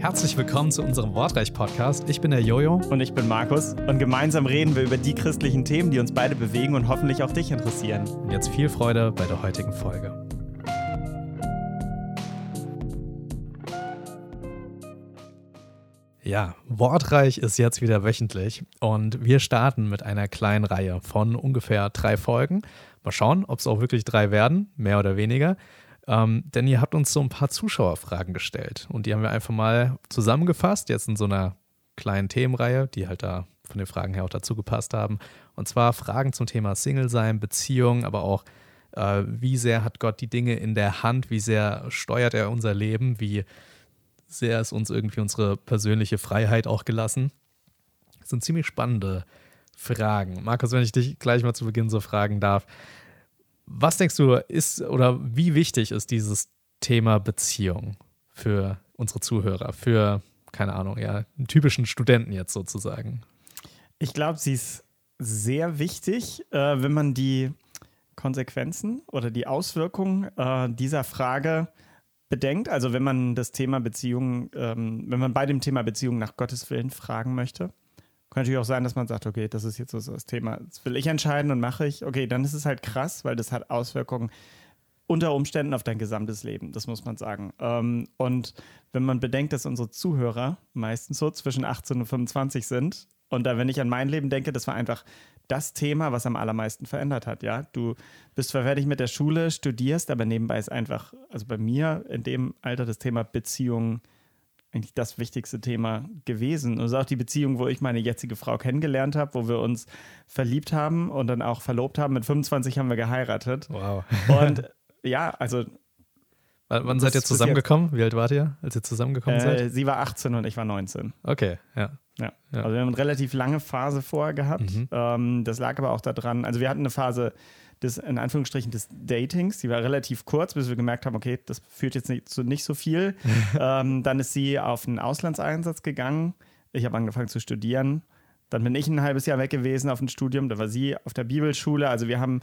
Herzlich willkommen zu unserem Wortreich-Podcast. Ich bin der Jojo. Und ich bin Markus. Und gemeinsam reden wir über die christlichen Themen, die uns beide bewegen und hoffentlich auch dich interessieren. Und jetzt viel Freude bei der heutigen Folge. Ja, Wortreich ist jetzt wieder wöchentlich und wir starten mit einer kleinen Reihe von ungefähr drei Folgen. Mal schauen, ob es auch wirklich drei werden, mehr oder weniger. Ähm, denn ihr habt uns so ein paar Zuschauerfragen gestellt und die haben wir einfach mal zusammengefasst, jetzt in so einer kleinen Themenreihe, die halt da von den Fragen her auch dazu gepasst haben. Und zwar Fragen zum Thema Single-Sein, Beziehung, aber auch äh, wie sehr hat Gott die Dinge in der Hand, wie sehr steuert er unser Leben, wie sehr ist uns irgendwie unsere persönliche Freiheit auch gelassen. Das sind ziemlich spannende Fragen. Markus, wenn ich dich gleich mal zu Beginn so fragen darf, was denkst du, ist oder wie wichtig ist dieses Thema Beziehung für unsere Zuhörer, für, keine Ahnung, ja, einen typischen Studenten jetzt sozusagen? Ich glaube, sie ist sehr wichtig, äh, wenn man die Konsequenzen oder die Auswirkungen äh, dieser Frage bedenkt. Also wenn man das Thema Beziehung, ähm, wenn man bei dem Thema Beziehung nach Gottes Willen fragen möchte. Kann natürlich auch sein, dass man sagt, okay, das ist jetzt so das Thema, das will ich entscheiden und mache ich. Okay, dann ist es halt krass, weil das hat Auswirkungen unter Umständen auf dein gesamtes Leben, das muss man sagen. Ähm, und wenn man bedenkt, dass unsere Zuhörer meistens so zwischen 18 und 25 sind, und da, wenn ich an mein Leben denke, das war einfach das Thema, was am allermeisten verändert hat. Ja, du bist zwar fertig mit der Schule, studierst, aber nebenbei ist einfach, also bei mir in dem Alter das Thema Beziehung eigentlich das wichtigste Thema gewesen. Und es ist auch die Beziehung, wo ich meine jetzige Frau kennengelernt habe, wo wir uns verliebt haben und dann auch verlobt haben. Mit 25 haben wir geheiratet. Wow. Und ja, also. W wann seid ihr zusammengekommen? Wie alt wart ihr, als ihr zusammengekommen äh, seid? Sie war 18 und ich war 19. Okay, ja. Ja. ja. Also wir haben eine relativ lange Phase vorher gehabt. Mhm. Ähm, das lag aber auch daran, also wir hatten eine Phase, des, in Anführungsstrichen, des Datings. Die war relativ kurz, bis wir gemerkt haben, okay, das führt jetzt nicht zu nicht so viel. ähm, dann ist sie auf einen Auslandseinsatz gegangen. Ich habe angefangen zu studieren. Dann bin ich ein halbes Jahr weg gewesen auf ein Studium. Da war sie auf der Bibelschule. Also wir haben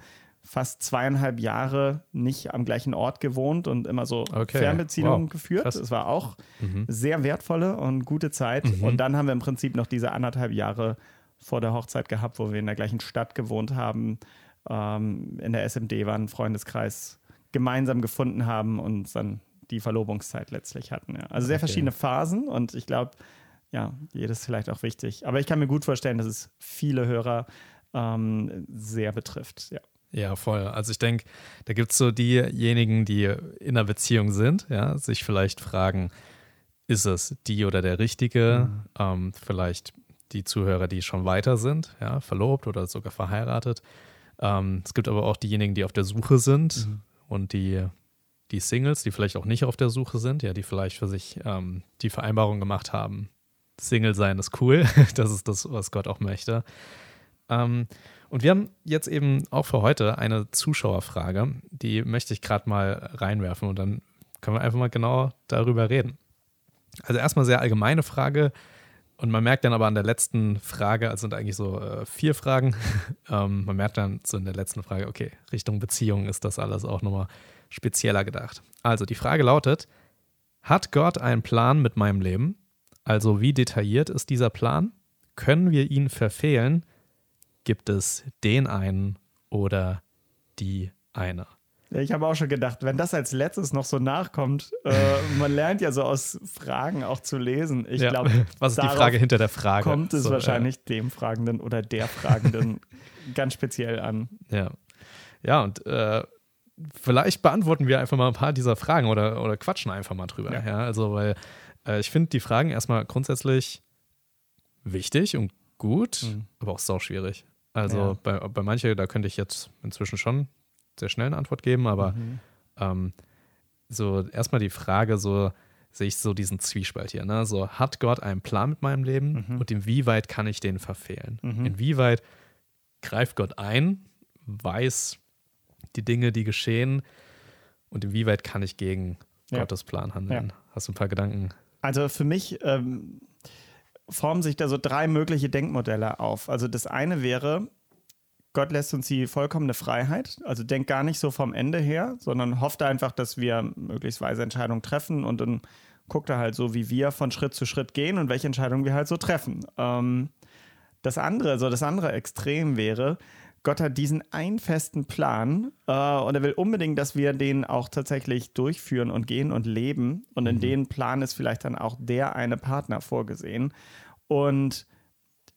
fast zweieinhalb Jahre nicht am gleichen Ort gewohnt und immer so okay. Fernbeziehungen wow. geführt. Krass. Das war auch mhm. sehr wertvolle und gute Zeit. Mhm. Und dann haben wir im Prinzip noch diese anderthalb Jahre vor der Hochzeit gehabt, wo wir in der gleichen Stadt gewohnt haben, ähm, in der SMD waren, Freundeskreis gemeinsam gefunden haben und dann die Verlobungszeit letztlich hatten. Ja. Also sehr okay. verschiedene Phasen und ich glaube, ja, jedes vielleicht auch wichtig. Aber ich kann mir gut vorstellen, dass es viele Hörer ähm, sehr betrifft. Ja. Ja, voll. Also ich denke, da gibt es so diejenigen, die in einer Beziehung sind, ja, sich vielleicht fragen, ist es die oder der Richtige? Mhm. Ähm, vielleicht die Zuhörer, die schon weiter sind, ja, verlobt oder sogar verheiratet. Ähm, es gibt aber auch diejenigen, die auf der Suche sind mhm. und die, die Singles, die vielleicht auch nicht auf der Suche sind, ja, die vielleicht für sich ähm, die Vereinbarung gemacht haben, Single sein ist cool, das ist das, was Gott auch möchte. Ähm, und wir haben jetzt eben auch für heute eine Zuschauerfrage, die möchte ich gerade mal reinwerfen und dann können wir einfach mal genau darüber reden. Also erstmal sehr allgemeine Frage, und man merkt dann aber an der letzten Frage, also sind eigentlich so äh, vier Fragen, ähm, man merkt dann so in der letzten Frage, okay, Richtung Beziehung ist das alles auch nochmal spezieller gedacht. Also die Frage lautet, hat Gott einen Plan mit meinem Leben? Also wie detailliert ist dieser Plan? Können wir ihn verfehlen? Gibt es den einen oder die eine? ich habe auch schon gedacht, wenn das als letztes noch so nachkommt, äh, man lernt ja so aus Fragen auch zu lesen. Ich ja. glaube, was ist die Frage hinter der Frage? Kommt es so, wahrscheinlich ja. dem Fragenden oder der Fragenden ganz speziell an. Ja, ja und äh, vielleicht beantworten wir einfach mal ein paar dieser Fragen oder, oder quatschen einfach mal drüber. Ja. ja also, weil äh, ich finde die Fragen erstmal grundsätzlich wichtig und gut, mhm. aber auch sau schwierig. Also bei, bei manchen, da könnte ich jetzt inzwischen schon sehr schnell eine Antwort geben, aber mhm. ähm, so erstmal die Frage, so sehe ich so diesen Zwiespalt hier. Ne? So, hat Gott einen Plan mit meinem Leben mhm. und inwieweit kann ich den verfehlen? Mhm. Inwieweit greift Gott ein, weiß die Dinge, die geschehen und inwieweit kann ich gegen ja. Gottes Plan handeln? Ja. Hast du ein paar Gedanken? Also für mich ähm, formen sich da so drei mögliche Denkmodelle auf. Also das eine wäre, Gott lässt uns die vollkommene Freiheit. Also denk gar nicht so vom Ende her, sondern hofft einfach, dass wir möglichst weise Entscheidungen treffen und dann guckt er halt so, wie wir von Schritt zu Schritt gehen und welche Entscheidungen wir halt so treffen. Ähm, das andere, so das andere Extrem wäre, Gott hat diesen einen festen Plan äh, und er will unbedingt, dass wir den auch tatsächlich durchführen und gehen und leben. Und in mhm. den Plan ist vielleicht dann auch der eine Partner vorgesehen. Und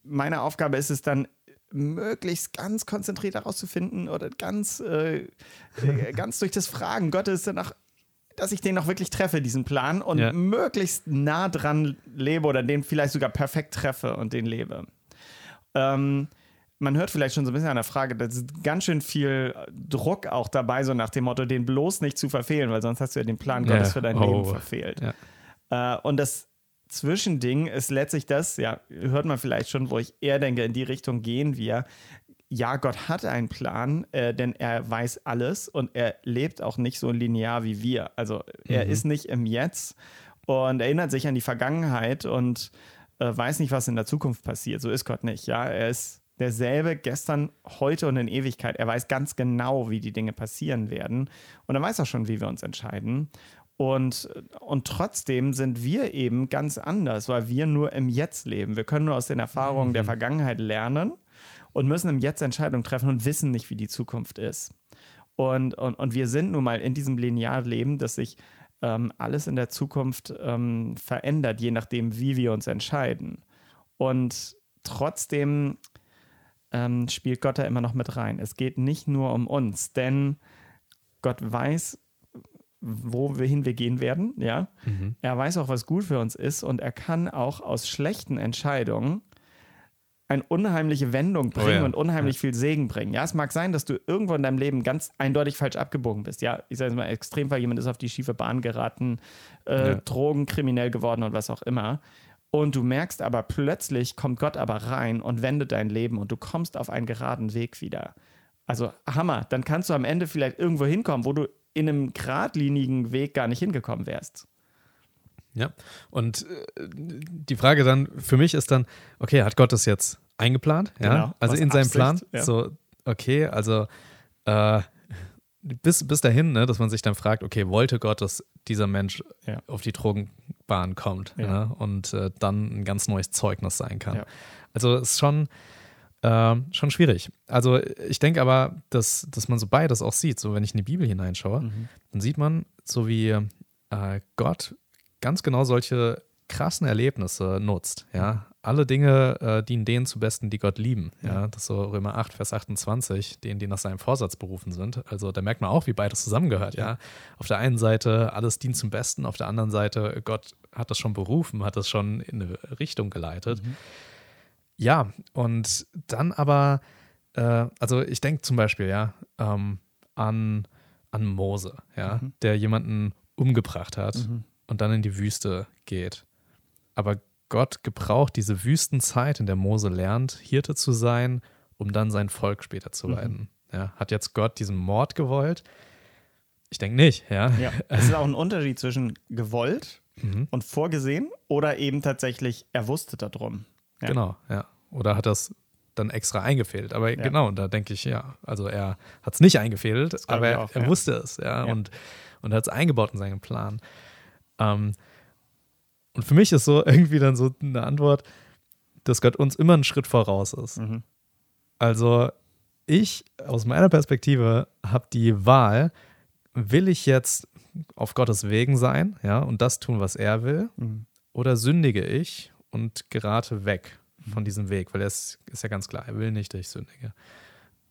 meine Aufgabe ist es dann, möglichst ganz konzentriert herauszufinden oder ganz, äh, äh ganz durch das Fragen Gottes danach dass ich den noch wirklich treffe, diesen Plan, und ja. möglichst nah dran lebe oder den vielleicht sogar perfekt treffe und den lebe. Ähm, man hört vielleicht schon so ein bisschen an der Frage, da ist ganz schön viel Druck auch dabei, so nach dem Motto, den bloß nicht zu verfehlen, weil sonst hast du ja den Plan Gottes ja. für dein oh. Leben verfehlt. Ja. Äh, und das Zwischending ist letztlich das, ja, hört man vielleicht schon, wo ich eher denke, in die Richtung gehen wir. Ja, Gott hat einen Plan, äh, denn er weiß alles und er lebt auch nicht so linear wie wir. Also er mhm. ist nicht im Jetzt und erinnert sich an die Vergangenheit und äh, weiß nicht, was in der Zukunft passiert. So ist Gott nicht. Ja, er ist derselbe gestern, heute und in Ewigkeit. Er weiß ganz genau, wie die Dinge passieren werden. Und er weiß auch schon, wie wir uns entscheiden. Und, und trotzdem sind wir eben ganz anders, weil wir nur im Jetzt leben. Wir können nur aus den Erfahrungen mhm. der Vergangenheit lernen und müssen im Jetzt Entscheidungen treffen und wissen nicht, wie die Zukunft ist. Und, und, und wir sind nun mal in diesem Linearleben, dass sich ähm, alles in der Zukunft ähm, verändert, je nachdem, wie wir uns entscheiden. Und trotzdem ähm, spielt Gott da immer noch mit rein. Es geht nicht nur um uns, denn Gott weiß, wohin wir gehen werden, ja. Mhm. Er weiß auch, was gut für uns ist und er kann auch aus schlechten Entscheidungen eine unheimliche Wendung oh bringen oh ja. und unheimlich ja. viel Segen bringen. Ja, es mag sein, dass du irgendwo in deinem Leben ganz eindeutig falsch abgebogen bist. Ja, ich sage jetzt mal, Extremfall, jemand ist auf die schiefe Bahn geraten, äh, ja. Drogen, kriminell geworden und was auch immer. Und du merkst aber plötzlich kommt Gott aber rein und wendet dein Leben und du kommst auf einen geraden Weg wieder. Also Hammer, dann kannst du am Ende vielleicht irgendwo hinkommen, wo du in einem geradlinigen Weg gar nicht hingekommen wärst. Ja, und äh, die Frage dann für mich ist dann, okay, hat Gott das jetzt eingeplant? Ja, genau, also in seinem Plan. Ja. So, okay, also äh, bis, bis dahin, ne, dass man sich dann fragt, okay, wollte Gott, dass dieser Mensch ja. auf die Drogenbahn kommt ja. ne, und äh, dann ein ganz neues Zeugnis sein kann. Also es ist schon, äh, schon schwierig. Also ich denke aber, dass, dass man so beides auch sieht. So wenn ich in die Bibel hineinschaue, mhm. dann sieht man, so wie äh, Gott ganz genau solche krassen Erlebnisse nutzt. Ja, alle Dinge äh, dienen denen zu Besten, die Gott lieben. Ja, das ist so Römer 8, Vers 28, denen, die nach seinem Vorsatz berufen sind. Also da merkt man auch, wie beides zusammengehört. Ja, auf der einen Seite alles dient zum Besten, auf der anderen Seite Gott hat das schon berufen, hat das schon in eine Richtung geleitet. Mhm. Ja, und dann aber, äh, also ich denke zum Beispiel ja ähm, an an Mose, ja, mhm. der jemanden umgebracht hat. Mhm und dann in die Wüste geht. Aber Gott gebraucht diese Wüstenzeit, in der Mose lernt, Hirte zu sein, um dann sein Volk später zu leiten. Mhm. Ja, hat jetzt Gott diesen Mord gewollt? Ich denke nicht, ja. ja. Es ist auch ein Unterschied zwischen gewollt mhm. und vorgesehen oder eben tatsächlich, er wusste darum. Ja. Genau, ja. Oder hat das dann extra eingefädelt. Aber ja. genau, da denke ich, ja, also er hat es nicht eingefädelt, aber er, auch, er wusste es, ja, und, und hat es eingebaut in seinen Plan. Ähm, und für mich ist so irgendwie dann so eine Antwort, dass Gott uns immer einen Schritt voraus ist. Mhm. Also ich aus meiner Perspektive habe die Wahl, will ich jetzt auf Gottes Wegen sein, ja, und das tun, was er will, mhm. oder sündige ich und gerate weg von diesem Weg, weil es ist ja ganz klar, er will nicht, dass ich sündige.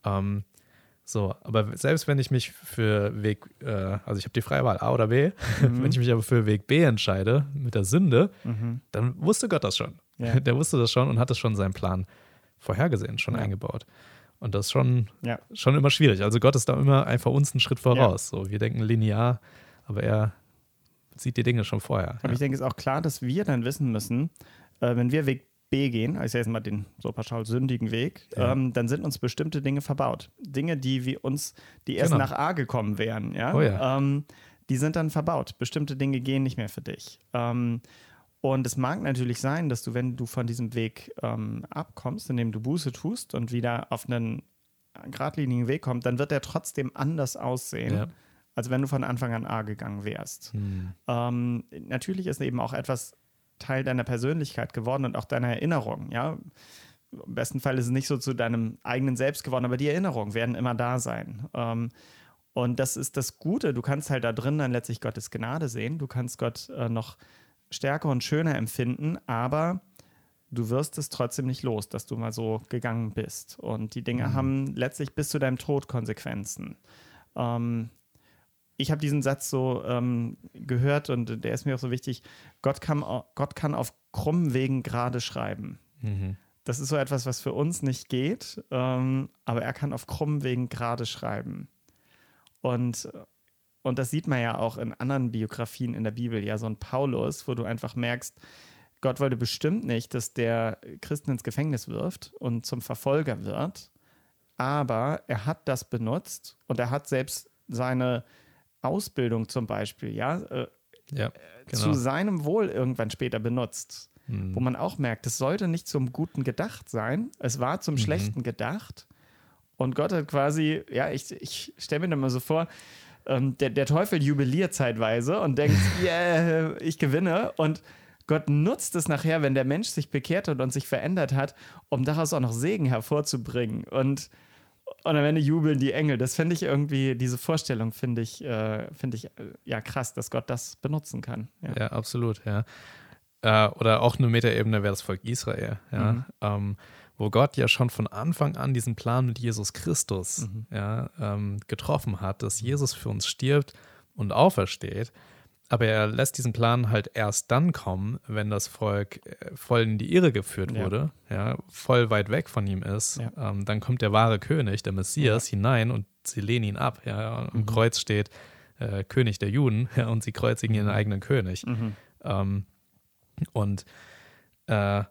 Ähm, so, aber selbst wenn ich mich für Weg, äh, also ich habe die freie Wahl A oder B, mhm. wenn ich mich aber für Weg B entscheide mit der Sünde, mhm. dann wusste Gott das schon. Ja. Der wusste das schon und hat das schon in seinem Plan vorhergesehen, schon ja. eingebaut. Und das ist schon, ja. schon immer schwierig. Also Gott ist da immer einfach uns einen Schritt voraus. So, wir denken linear, aber er sieht die Dinge schon vorher. Und ich denke, es ist auch klar, dass wir dann wissen müssen, äh, wenn wir Weg B gehen, also jetzt mal den so pauschal sündigen Weg, ja. ähm, dann sind uns bestimmte Dinge verbaut. Dinge, die wir uns, die erst genau. nach A gekommen wären, ja, oh ja. Ähm, die sind dann verbaut. Bestimmte Dinge gehen nicht mehr für dich. Ähm, und es mag natürlich sein, dass du, wenn du von diesem Weg ähm, abkommst, indem du Buße tust und wieder auf einen geradlinigen Weg kommt, dann wird er trotzdem anders aussehen. Ja. Als wenn du von Anfang an A gegangen wärst. Hm. Ähm, natürlich ist eben auch etwas Teil deiner Persönlichkeit geworden und auch deiner Erinnerung. Ja, im besten Fall ist es nicht so zu deinem eigenen Selbst geworden, aber die Erinnerungen werden immer da sein. Ähm, und das ist das Gute. Du kannst halt da drin dann letztlich Gottes Gnade sehen. Du kannst Gott äh, noch stärker und schöner empfinden, aber du wirst es trotzdem nicht los, dass du mal so gegangen bist. Und die Dinge Mhm. haben letztlich bis zu deinem Tod Konsequenzen. Ähm, ich habe diesen Satz so ähm, gehört und der ist mir auch so wichtig. Gott kann, Gott kann auf krummen Wegen gerade schreiben. Mhm. Das ist so etwas, was für uns nicht geht, ähm, aber er kann auf krummen Wegen gerade schreiben. Und, und das sieht man ja auch in anderen Biografien in der Bibel, ja, so ein Paulus, wo du einfach merkst, Gott wollte bestimmt nicht, dass der Christen ins Gefängnis wirft und zum Verfolger wird, aber er hat das benutzt und er hat selbst seine Ausbildung zum Beispiel, ja, äh, Ja, zu genau. seinem Wohl irgendwann später benutzt Hm. wo man auch merkt, es sollte nicht zum Guten gedacht sein, es war Mhm. zum Schlechten gedacht. Und Gott hat quasi, ja, ich, ich stelle mir dann mal so vor, ähm, der, der Teufel jubiliert zeitweise und denkt, yeah, ich gewinne. Und Gott nutzt es nachher, wenn der Mensch sich bekehrt hat und sich verändert hat, um daraus auch noch Segen hervorzubringen. Und, und am Ende jubeln die Engel. Das finde ich irgendwie, diese Vorstellung finde ich, äh, finde ich äh, ja krass, dass Gott das benutzen kann. Ja. Ja, absolut, ja. Äh, oder auch eine Metaebene wäre das Volk Israel, ja. Mhm. Ähm, wo Gott ja schon von Anfang an diesen Plan mit Jesus Christus Mhm. ja, ähm, getroffen hat, dass Jesus für uns stirbt und aufersteht. Aber er lässt diesen Plan halt erst dann kommen, wenn das Volk äh, voll in die Irre geführt Ja. wurde, ja, voll weit weg von ihm ist. Ja. Ähm, dann kommt der wahre König, der Messias, hinein und sie lehnen ihn ab. Ja. Am Mhm. Kreuz steht äh, König der Juden ja, und sie kreuzigen ihren eigenen König. Mhm. Ähm, und, äh,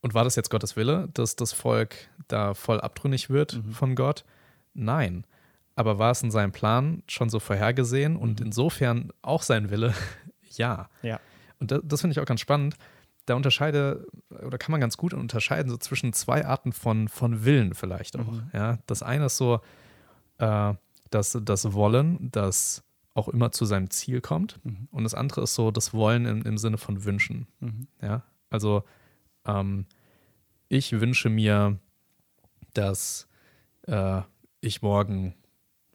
und war das jetzt Gottes Wille, dass das Volk da voll abtrünnig wird Mhm. von Gott? Nein. Aber war es in seinem Plan schon so vorhergesehen und insofern auch sein Wille? ja. Ja. Und das, das finde ich auch ganz spannend. Da unterscheide, oder kann man ganz gut unterscheiden, so zwischen zwei Arten von, von Willen vielleicht auch. Mhm. Ja, das eine ist so, äh, das, das Wollen, das auch immer zu seinem Ziel kommt. Mhm. Und das andere ist so das Wollen im, im Sinne von Wünschen. Mhm. Ja, also ähm, ich wünsche mir, dass äh, ich morgen,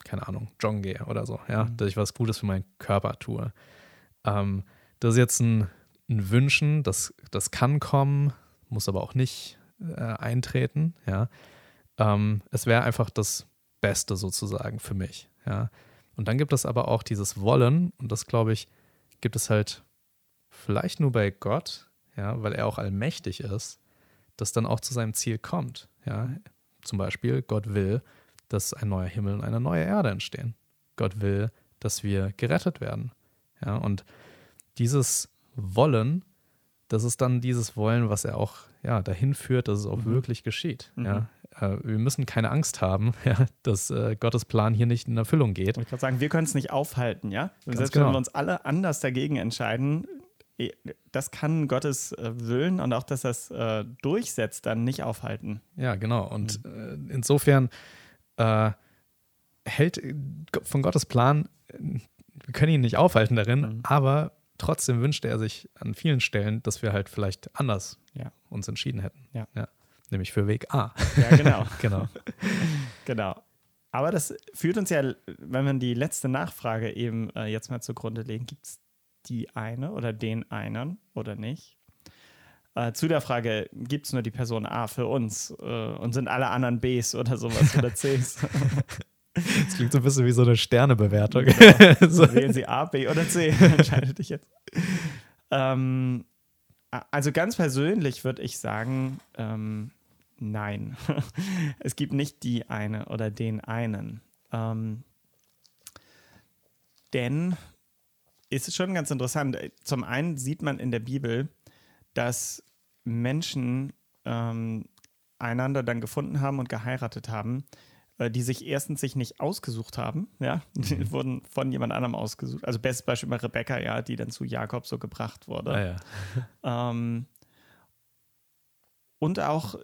keine Ahnung, joggen gehe oder so, ja, Mhm. dass ich was Gutes für meinen Körper tue. Ähm, das ist jetzt ein, ein Wünschen, das, das kann kommen, muss aber auch nicht äh, eintreten, ja. Ähm, es wäre einfach das Beste sozusagen für mich, ja. Und dann gibt es aber auch dieses Wollen, und das glaube ich, gibt es halt vielleicht nur bei Gott, ja, weil er auch allmächtig ist, das dann auch zu seinem Ziel kommt. Ja. Zum Beispiel, Gott will, dass ein neuer Himmel und eine neue Erde entstehen. Gott will, dass wir gerettet werden. Ja, und dieses Wollen, das ist dann dieses Wollen, was er auch ja, dahin führt, dass es auch Mhm. wirklich geschieht. Mhm. Ja. Äh, wir müssen keine Angst haben, ja, dass äh, Gottes Plan hier nicht in Erfüllung geht. Ich kann sagen, wir können es nicht aufhalten, ja? Und Ganz selbst genau. wenn wir uns alle anders dagegen entscheiden, eh, das kann Gottes äh, Willen und auch, dass das äh, durchsetzt, dann nicht aufhalten. Ja, genau. Und äh, insofern äh, hält äh, von Gottes Plan, äh, wir können ihn nicht aufhalten darin, Mhm. aber trotzdem wünschte er sich an vielen Stellen, dass wir halt vielleicht anders Ja. uns entschieden hätten. Ja. Nämlich für Weg A. Ja, genau. genau. genau. Aber das führt uns ja, wenn wir die letzte Nachfrage eben äh, jetzt mal zugrunde legen, gibt es die eine oder den einen oder nicht? Äh, zu der Frage, gibt es nur die Person A für uns äh, und sind alle anderen Bs oder sowas oder Cs? Das klingt so ein bisschen wie so eine Sternebewertung. so. Wählen Sie A, B oder C? Entscheide dich jetzt. Ähm, also ganz persönlich würde ich sagen, ähm, nein. es gibt nicht die eine oder den einen. Ähm, denn ist es schon ganz interessant. Zum einen sieht man in der Bibel, dass Menschen ähm, einander dann gefunden haben und geheiratet haben, äh, die sich erstens sich nicht ausgesucht haben, ja, die wurden von jemand anderem ausgesucht. Also bestes Beispiel bei Rebecca, ja, die dann zu Jakob so gebracht wurde. Ah, ja. Ähm, und auch,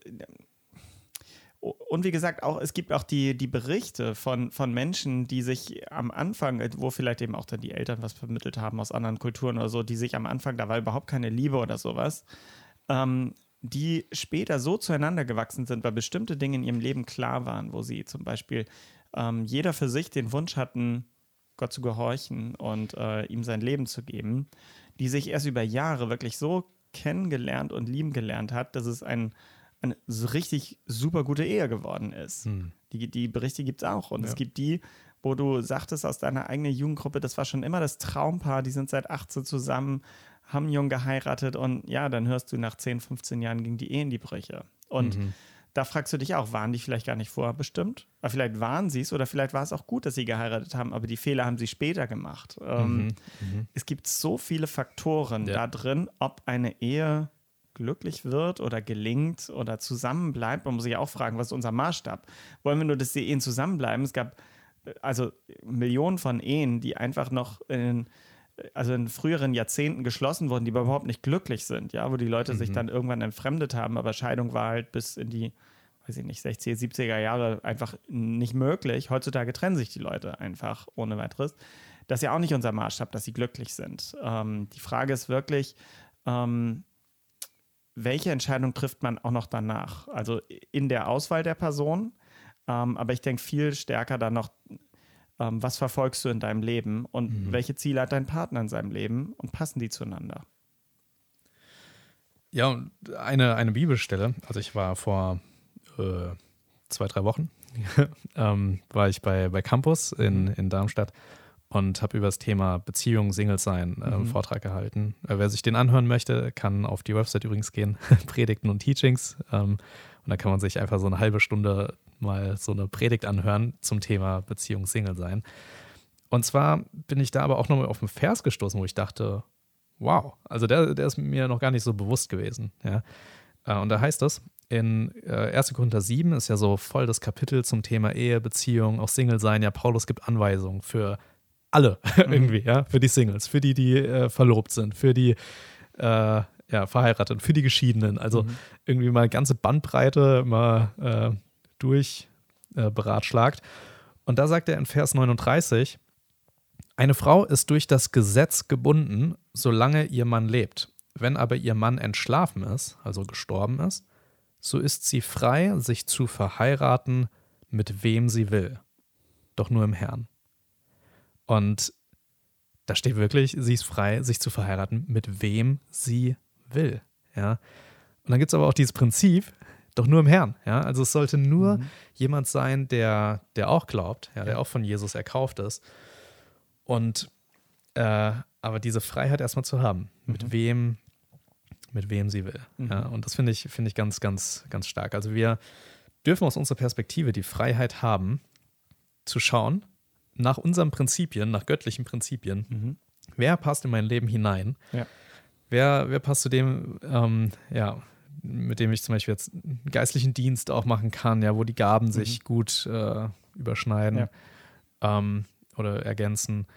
und wie gesagt, auch es gibt auch die, die Berichte von, von Menschen, die sich am Anfang, wo vielleicht eben auch dann die Eltern was vermittelt haben aus anderen Kulturen oder so, die sich am Anfang, da war überhaupt keine Liebe oder sowas, ähm, die später so zueinander gewachsen sind, weil bestimmte Dinge in ihrem Leben klar waren, wo sie zum Beispiel ähm, jeder für sich den Wunsch hatten, Gott zu gehorchen und äh, ihm sein Leben zu geben, die sich erst über Jahre wirklich so kennengelernt und lieben gelernt hat, dass es ein eine so richtig super gute Ehe geworden ist. Hm. Die, die Berichte gibt es auch. Und ja. es gibt die, wo du sagtest aus deiner eigenen Jugendgruppe, das war schon immer das Traumpaar, die sind seit 18 zusammen, haben jung geheiratet und ja, dann hörst du nach 10, 15 Jahren ging die Ehe in die Brüche. Und mhm. da fragst du dich auch, waren die vielleicht gar nicht vorher bestimmt? Aber vielleicht waren sie es oder vielleicht war es auch gut, dass sie geheiratet haben, aber die Fehler haben sie später gemacht. Ähm, mhm. Mhm. Es gibt so viele Faktoren ja. da drin, ob eine Ehe glücklich wird oder gelingt oder zusammenbleibt. Man muss sich auch fragen, was ist unser Maßstab? Wollen wir nur, dass die Ehen zusammenbleiben? Es gab äh, also Millionen von Ehen, die einfach noch in, also in früheren Jahrzehnten geschlossen wurden, die überhaupt nicht glücklich sind, ja, wo die Leute mhm. sich dann irgendwann entfremdet haben, aber Scheidung war halt bis in die, weiß ich nicht, 60er, 70er Jahre einfach nicht möglich. Heutzutage trennen sich die Leute einfach ohne weiteres. Das ist ja auch nicht unser Maßstab, dass sie glücklich sind. Ähm, die Frage ist wirklich, ähm, welche Entscheidung trifft man auch noch danach? Also in der Auswahl der Person, ähm, aber ich denke viel stärker dann noch, ähm, was verfolgst du in deinem Leben und mhm. welche Ziele hat dein Partner in seinem Leben und passen die zueinander? Ja, und eine, eine Bibelstelle, also ich war vor äh, zwei, drei Wochen, ähm, war ich bei, bei Campus in, mhm. in Darmstadt und habe über das Thema Beziehung, Single sein äh, mhm. Vortrag gehalten. Äh, wer sich den anhören möchte, kann auf die Website übrigens gehen, Predigten und Teachings. Ähm, und da kann man sich einfach so eine halbe Stunde mal so eine Predigt anhören zum Thema Beziehung, Single sein. Und zwar bin ich da aber auch nochmal auf einen Vers gestoßen, wo ich dachte, wow, also der, der ist mir noch gar nicht so bewusst gewesen. Ja. Äh, und da heißt es, in äh, 1. Korinther 7 ist ja so voll das Kapitel zum Thema Ehe, Beziehung, auch Single sein. Ja, Paulus gibt Anweisungen für alle mhm. irgendwie, ja, für die Singles, für die, die äh, verlobt sind, für die äh, ja, verheiratet, für die Geschiedenen. Also mhm. irgendwie mal ganze Bandbreite mal äh, durch äh, beratschlagt. Und da sagt er in Vers 39, eine Frau ist durch das Gesetz gebunden, solange ihr Mann lebt. Wenn aber ihr Mann entschlafen ist, also gestorben ist, so ist sie frei, sich zu verheiraten, mit wem sie will. Doch nur im Herrn. Und da steht wirklich, sie ist frei, sich zu verheiraten, mit wem sie will. Ja. Und dann gibt es aber auch dieses Prinzip, doch nur im Herrn. Ja. Also es sollte nur mhm. jemand sein, der, der auch glaubt, ja, der auch von Jesus erkauft ist. Und äh, aber diese Freiheit erstmal zu haben, mhm. mit wem, mit wem sie will. Mhm. Ja. Und das finde ich, finde ich ganz, ganz, ganz stark. Also wir dürfen aus unserer Perspektive die Freiheit haben, zu schauen, nach unseren Prinzipien, nach göttlichen Prinzipien, mhm. wer passt in mein Leben hinein? Ja. Wer, wer passt zu dem, ähm, ja, mit dem ich zum Beispiel jetzt einen geistlichen Dienst auch machen kann, ja, wo die Gaben mhm. sich gut äh, überschneiden ja. ähm, oder ergänzen.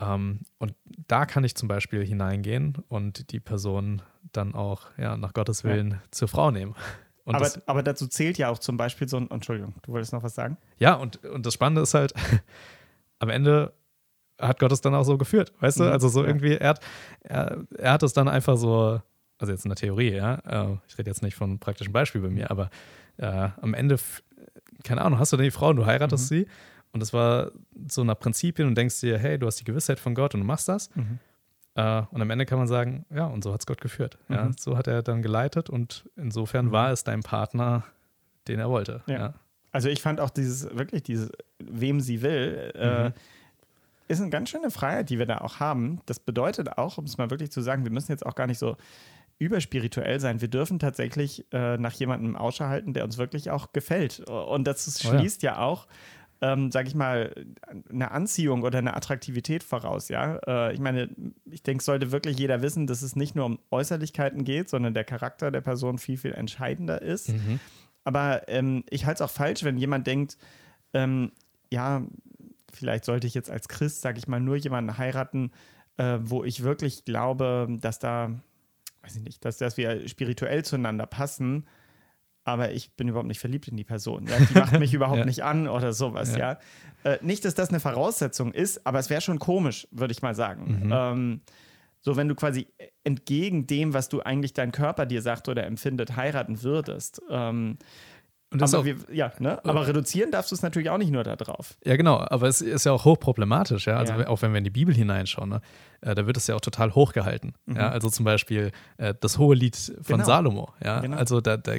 Ähm, und da kann ich zum Beispiel hineingehen und die Person dann auch ja, nach Gottes Willen ja. zur Frau nehmen. Aber, aber, dazu zählt ja auch zum Beispiel so ein, Entschuldigung, du wolltest noch was sagen? Ja, und, und das Spannende ist halt, am Ende hat Gott es dann auch so geführt, weißt du? Mhm. Also so irgendwie, er hat, er, er hat es dann einfach so, also jetzt in der Theorie, ja, äh, ich rede jetzt nicht von einem praktischen Beispiel bei mir, aber äh, am Ende, keine Ahnung, hast du dann die Frau und du heiratest mhm. sie und das war so nach Prinzipien und denkst dir, hey, du hast die Gewissheit von Gott und du machst das. Mhm. Uh, und am Ende kann man sagen, ja, und so hat es Gott geführt. Mhm. Ja, so hat er dann geleitet und insofern mhm. war es dein Partner, den er wollte. Ja. ja. Also ich fand auch dieses, wirklich dieses, wem sie will, äh, mhm. ist eine ganz schöne Freiheit, die wir da auch haben. Das bedeutet auch, um es mal wirklich zu sagen, wir müssen jetzt auch gar nicht so überspirituell sein. Wir dürfen tatsächlich äh, nach jemandem Ausschau halten, der uns wirklich auch gefällt. Und das schließt oh ja. ja auch, ähm, sage ich mal, eine Anziehung oder eine Attraktivität voraus. Ja, äh, ich meine, ich denke, sollte wirklich jeder wissen, dass es nicht nur um Äußerlichkeiten geht, sondern der Charakter der Person viel viel entscheidender ist. Mhm. Aber ähm, ich halte es auch falsch, wenn jemand denkt, ähm, ja, vielleicht sollte ich jetzt als Christ, sage ich mal, nur jemanden heiraten, äh, wo ich wirklich glaube, dass da, weiß ich nicht, dass, dass wir spirituell zueinander passen. aber ich bin überhaupt nicht verliebt in die Person. Ja? Die macht mich überhaupt ja. nicht an oder sowas, ja. ja? Äh, nicht, dass das eine Voraussetzung ist, aber es wäre schon komisch, würde ich mal sagen. Mhm. Ähm, so, wenn du quasi entgegen dem, was du eigentlich dein Körper dir sagt oder empfindet, heiraten würdest. Ähm, aber, auch, wir, ja, ne? aber reduzieren darfst du es natürlich auch nicht nur darauf. Ja, genau, aber es ist ja auch hochproblematisch, ja. Also ja. auch wenn wir in die Bibel hineinschauen, ne? Äh, da wird es ja auch total hochgehalten. Mhm. Ja? Also zum Beispiel äh, das hohe Lied von genau. Salomo. Ja? Genau. Also da, da,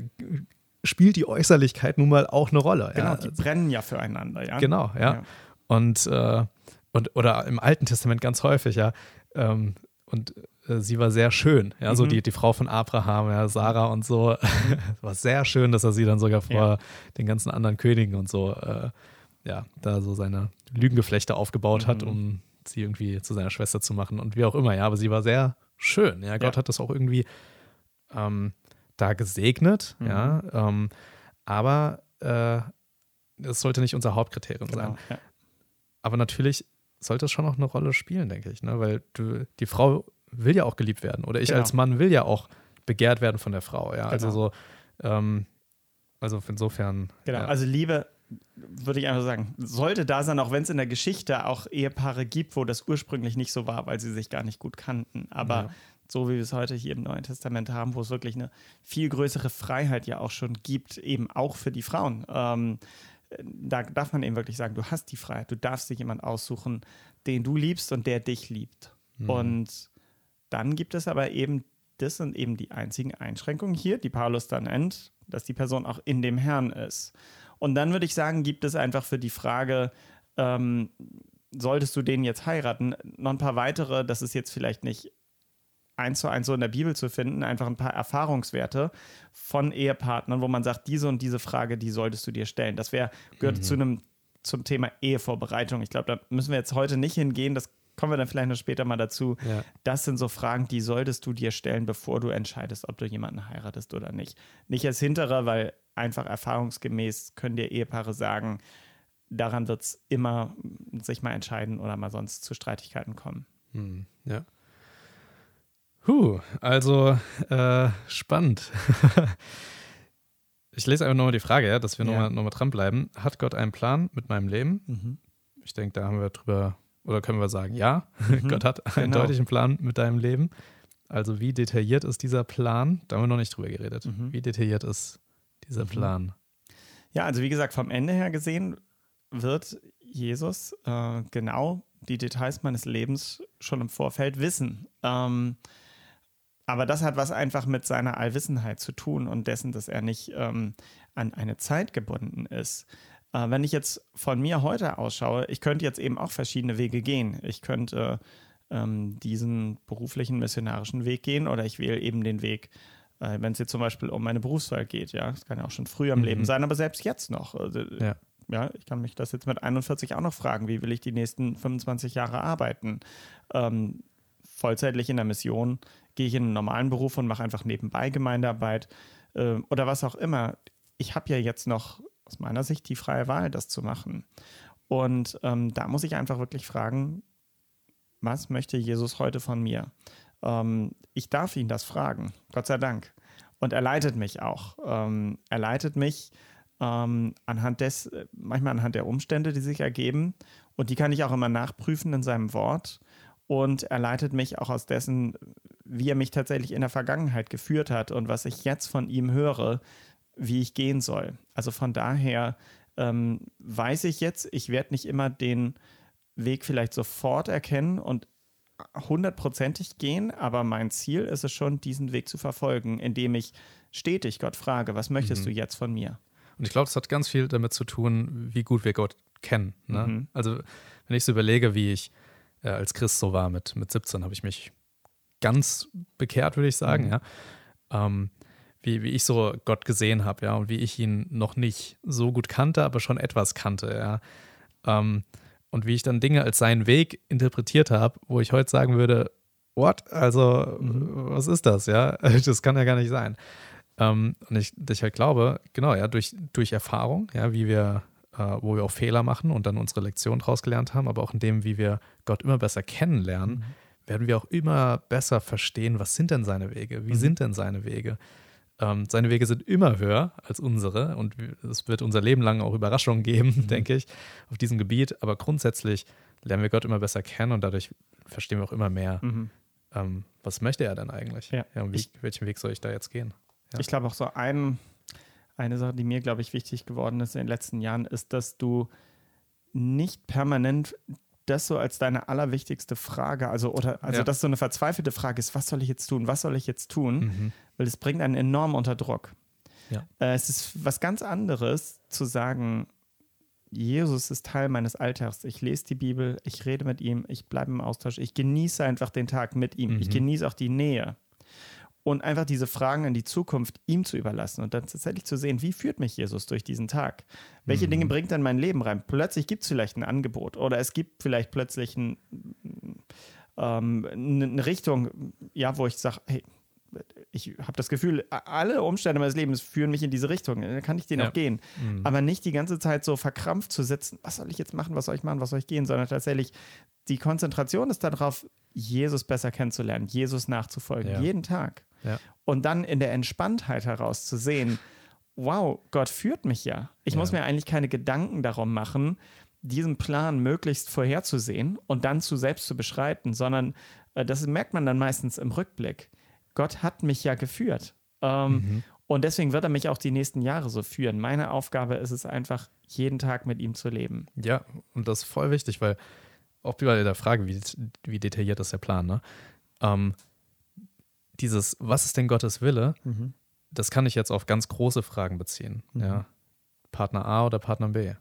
spielt die Äußerlichkeit nun mal auch eine Rolle. Genau, ja? die brennen ja füreinander, ja. Genau, ja. ja. Und, äh, und oder im Alten Testament ganz häufig, ja. Ähm, und äh, sie war sehr schön, ja, mhm. so die, die Frau von Abraham, ja, Sarah und so. Mhm. war sehr schön, dass er sie dann sogar vor ja. den ganzen anderen Königen und so, äh, ja, da so seine Lügengeflechte aufgebaut mhm. hat, um sie irgendwie zu seiner Schwester zu machen und wie auch immer, ja, aber sie war sehr schön, ja, Gott ja. hat das auch irgendwie ähm, da gesegnet, mhm. ja, ähm, aber äh, das sollte nicht unser Hauptkriterium genau, sein. Aber natürlich sollte es schon noch eine Rolle spielen, denke ich, ne? weil du, die Frau will ja auch geliebt werden. Oder ich genau. als Mann will ja auch begehrt werden von der Frau. Ja, also genau. so, ähm, also insofern. Genau, ja. also Liebe würde ich einfach sagen, sollte da sein, auch wenn es in der Geschichte auch Ehepaare gibt, wo das ursprünglich nicht so war, weil sie sich gar nicht gut kannten. Aber ja. so wie wir es heute hier im Neuen Testament haben, wo es wirklich eine viel größere Freiheit ja auch schon gibt, eben auch für die Frauen. Ähm, da darf man eben wirklich sagen, du hast die Freiheit, du darfst dir jemanden aussuchen, den du liebst und der dich liebt. Mhm. Und dann gibt es aber eben, das sind eben die einzigen Einschränkungen hier, die Paulus dann nennt, dass die Person auch in dem Herrn ist. Und dann würde ich sagen, gibt es einfach für die Frage, ähm, solltest du den jetzt heiraten, noch ein paar weitere, das ist jetzt vielleicht nicht eins zu eins so in der Bibel zu finden, einfach ein paar Erfahrungswerte von Ehepartnern, wo man sagt, diese und diese Frage, die solltest du dir stellen. Das wäre, gehört mhm. zu einem zum Thema Ehevorbereitung. Ich glaube, da müssen wir jetzt heute nicht hingehen. Das kommen wir dann vielleicht noch später mal dazu. Ja. Das sind so Fragen, die solltest du dir stellen, bevor du entscheidest, ob du jemanden heiratest oder nicht. Nicht als Hinterer, weil einfach erfahrungsgemäß können dir Ehepaare sagen, daran wird es immer sich mal entscheiden oder mal sonst zu Streitigkeiten kommen. Hm, ja. Huh, also äh, spannend. ich lese einfach nochmal die Frage, ja, dass wir ja. nochmal noch mal dranbleiben. Hat Gott einen Plan mit meinem Leben? Mhm. Ich denke, da haben wir drüber oder können wir sagen, ja, mhm, Gott hat einen genau. deutlichen Plan mit deinem Leben. Also wie detailliert ist dieser Plan? Da haben wir noch nicht drüber geredet. Mhm. Wie detailliert ist dieser mhm. Plan? Ja, also wie gesagt, vom Ende her gesehen wird Jesus äh, genau die Details meines Lebens schon im Vorfeld wissen. Ähm, aber das hat was einfach mit seiner Allwissenheit zu tun und dessen, dass er nicht ähm, an eine Zeit gebunden ist. Äh, wenn ich jetzt von mir heute ausschaue, ich könnte jetzt eben auch verschiedene Wege gehen. Ich könnte ähm, diesen beruflichen missionarischen Weg gehen oder ich wähle eben den Weg, äh, wenn es jetzt zum Beispiel um meine Berufswahl geht. Ja, das kann ja auch schon früher im mhm. Leben sein, aber selbst jetzt noch. Also, ja. ja. ich kann mich das jetzt mit 41 auch noch fragen, wie will ich die nächsten 25 Jahre arbeiten? Ähm, vollzeitlich in der Mission, gehe ich in einen normalen Beruf und mache einfach nebenbei Gemeindearbeit äh, oder was auch immer. Ich habe ja jetzt noch aus meiner Sicht die freie Wahl, das zu machen. Und ähm, da muss ich einfach wirklich fragen, was möchte Jesus heute von mir? Ähm, ich darf ihn das fragen, Gott sei Dank. Und er leitet mich auch. Ähm, er leitet mich ähm, anhand des, manchmal anhand der Umstände, die sich ergeben. Und die kann ich auch immer nachprüfen in seinem Wort. Und er leitet mich auch aus dessen, wie er mich tatsächlich in der Vergangenheit geführt hat und was ich jetzt von ihm höre, wie ich gehen soll. Also von daher ähm, weiß ich jetzt, ich werde nicht immer den Weg vielleicht sofort erkennen und hundertprozentig gehen, aber mein Ziel ist es schon, diesen Weg zu verfolgen, indem ich stetig Gott frage, was möchtest mhm. du jetzt von mir? Und ich glaube, das hat ganz viel damit zu tun, wie gut wir Gott kennen. Ne? Mhm. Also wenn ich so überlege, wie ich äh, als Christ so war mit, mit 17, habe ich mich ganz bekehrt, würde ich sagen, mhm. ja. Ähm, wie, wie ich so Gott gesehen habe, ja, und wie ich ihn noch nicht so gut kannte, aber schon etwas kannte, ja. Ähm, und wie ich dann Dinge als seinen Weg interpretiert habe, wo ich heute sagen würde, what? Also, mhm. was ist das, ja? Das kann ja gar nicht sein. Ähm, und ich, ich halt glaube, genau, ja, durch, durch Erfahrung, ja, wie wir, äh, wo wir auch Fehler machen und dann unsere Lektion daraus gelernt haben, aber auch in dem, wie wir Gott immer besser kennenlernen, mhm. werden wir auch immer besser verstehen, was sind denn seine Wege, wie mhm. sind denn seine Wege Ähm, seine Wege sind immer höher als unsere und es wird unser Leben lang auch Überraschungen geben, mhm. denke ich, auf diesem Gebiet. Aber grundsätzlich lernen wir Gott immer besser kennen und dadurch verstehen wir auch immer mehr, mhm. ähm, was möchte er denn eigentlich? Ja. ja und wie, ich, welchen Weg soll ich da jetzt gehen? Ja. Ich glaube auch so ein, eine Sache, die mir, glaube ich, wichtig geworden ist in den letzten Jahren, ist, dass du nicht permanent das so als deine allerwichtigste Frage, also oder also ja. dass so eine verzweifelte Frage ist, was soll ich jetzt tun, was soll ich jetzt tun, mhm. weil es bringt einen enorm unter Druck. Ja. Äh, es ist was ganz anderes zu sagen, Jesus ist Teil meines Alltags. Ich lese die Bibel, ich rede mit ihm, ich bleibe im Austausch, ich genieße einfach den Tag mit ihm, mhm. ich genieße auch die Nähe und einfach diese Fragen in die Zukunft ihm zu überlassen und dann tatsächlich zu sehen, wie führt mich Jesus durch diesen Tag? Welche mhm. Dinge bringt er in mein Leben rein? Plötzlich gibt es vielleicht ein Angebot oder es gibt vielleicht plötzlich ein, ähm, eine Richtung, ja, wo ich sage, hey, ich habe das Gefühl, alle Umstände meines Lebens führen mich in diese Richtung. Dann kann ich den ja. auch gehen. Mhm. Aber nicht die ganze Zeit so verkrampft zu sitzen, was soll ich jetzt machen, was soll ich machen, was soll ich gehen, sondern tatsächlich die Konzentration ist darauf, Jesus besser kennenzulernen, Jesus nachzufolgen, ja. jeden Tag. Ja. Und dann in der Entspanntheit heraus zu sehen, wow, Gott führt mich ja. Ich ja. muss mir eigentlich keine Gedanken darum machen, diesen Plan möglichst vorherzusehen und dann zu selbst zu beschreiten, sondern äh, das merkt man dann meistens im Rückblick. Gott hat mich ja geführt. Ähm, mhm. Und deswegen wird er mich auch die nächsten Jahre so führen. Meine Aufgabe ist es einfach, jeden Tag mit ihm zu leben. Ja, und das ist voll wichtig, weil auch bei der Frage, wie, wie detailliert ist der Plan, ne? Ähm, dieses, was ist denn Gottes Wille, mhm. das kann ich jetzt auf ganz große Fragen beziehen. Mhm. Ja. Partner A oder Partner B.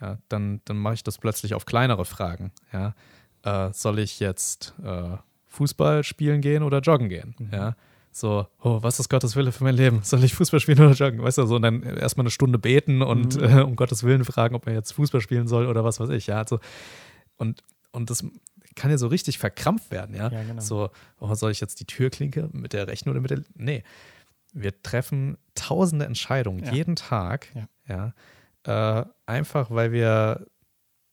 Ja, dann, dann mache ich das plötzlich auf kleinere Fragen. Ja. Äh, soll ich jetzt äh, Fußball spielen gehen oder joggen gehen? Mhm. Ja. So, oh, was ist Gottes Wille für mein Leben? Soll ich Fußball spielen oder joggen? Weißt du, so und dann erstmal eine Stunde beten und mhm. äh, um Gottes Willen fragen, ob er jetzt Fußball spielen soll oder was weiß ich. Ja, also, und, und das kann ja so richtig verkrampft werden, ja. ja genau. So, oh, soll ich jetzt die Türklinke mit der rechten oder mit der. Nee. Wir treffen tausende Entscheidungen ja. jeden Tag, ja. ja äh, einfach weil wir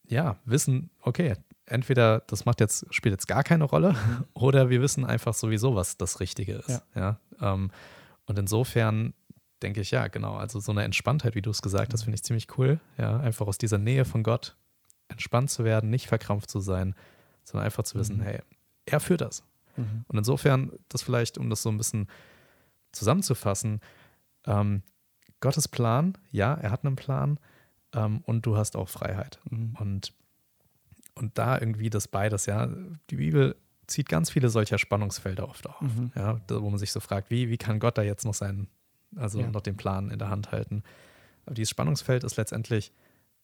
ja wissen, okay, entweder das macht jetzt, spielt jetzt gar keine Rolle, mhm. oder wir wissen einfach sowieso, was das Richtige ist. Ja. Ähm, und insofern denke ich, ja, genau, also so eine Entspanntheit, wie du es gesagt hast, mhm. finde ich ziemlich cool. Ja, einfach aus dieser Nähe von Gott entspannt zu werden, nicht verkrampft zu sein, sondern einfach zu wissen, mhm. hey, er führt das. Mhm. Und insofern, das vielleicht, um das so ein bisschen zusammenzufassen, ähm, Gottes Plan, ja, er hat einen Plan ähm, und du hast auch Freiheit. Mhm. Und, und da irgendwie das beides, ja, die Bibel zieht ganz viele solcher Spannungsfelder oft auf, mhm. ja, wo man sich so fragt, wie, wie kann Gott da jetzt noch seinen, also ja. noch den Plan in der Hand halten? Aber dieses Spannungsfeld ist letztendlich,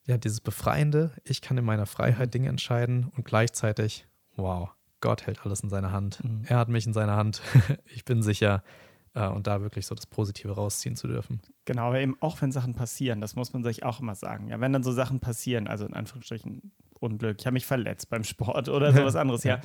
ja, dieses Befreiende, ich kann in meiner Freiheit. Dinge entscheiden und gleichzeitig, wow, Gott hält alles in seiner Hand. Mhm. Er hat mich in seiner Hand. ich bin sicher. Äh, und da wirklich so das Positive rausziehen zu dürfen. Genau, aber eben auch wenn Sachen passieren, das muss man sich auch immer sagen. Ja, wenn dann so Sachen passieren, also in Anführungsstrichen Unglück, ich habe mich verletzt beim Sport oder sowas anderes, ja. ja.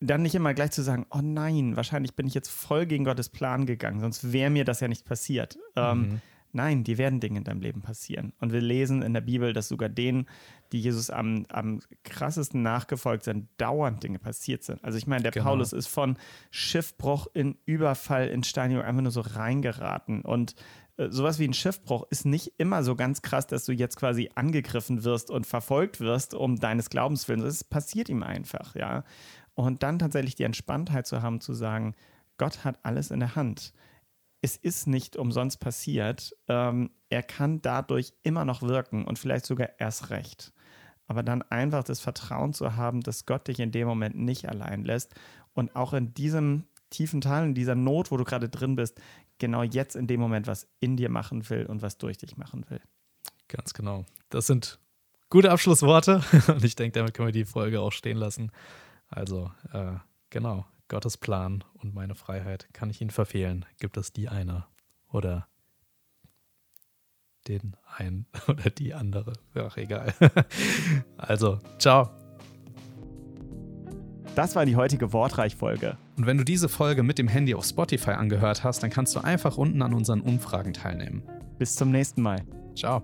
Dann nicht immer gleich zu sagen, oh nein, wahrscheinlich bin ich jetzt voll gegen Gottes Plan gegangen, sonst wäre mir das ja nicht passiert. Ähm, mhm. Ähm, Nein, die werden Dinge in deinem Leben passieren. Und wir lesen in der Bibel, dass sogar denen, die Jesus am, am krassesten nachgefolgt sind, dauernd Dinge passiert sind. Also ich meine, der genau. Paulus ist von Schiffbruch in Überfall in Steinigung einfach nur so reingeraten. Und äh, sowas wie ein Schiffbruch ist nicht immer so ganz krass, dass du jetzt quasi angegriffen wirst und verfolgt wirst um deines Glaubens willen. Es passiert ihm einfach, ja. Und dann tatsächlich die Entspanntheit zu haben, zu sagen, Gott hat alles in der Hand es ist nicht umsonst passiert. Ähm, er kann dadurch immer noch wirken und vielleicht sogar erst recht. Aber dann einfach das Vertrauen zu haben, dass Gott dich in dem Moment nicht allein lässt und auch in diesem tiefen Tal, in dieser Not, wo du gerade drin bist, genau jetzt in dem Moment was in dir machen will und was durch dich machen will. Ganz genau. Das sind gute Abschlussworte und ich denke, damit können wir die Folge auch stehen lassen. Also, äh, genau. Gottes Plan und meine Freiheit. Kann ich ihn verfehlen? Gibt es die eine oder den einen oder die andere? Ach, egal. also, ciao. Das war die heutige Wortreich-Folge. Und wenn du diese Folge mit dem Handy auf Spotify angehört hast, dann kannst du einfach unten an unseren Umfragen teilnehmen. Bis zum nächsten Mal. Ciao.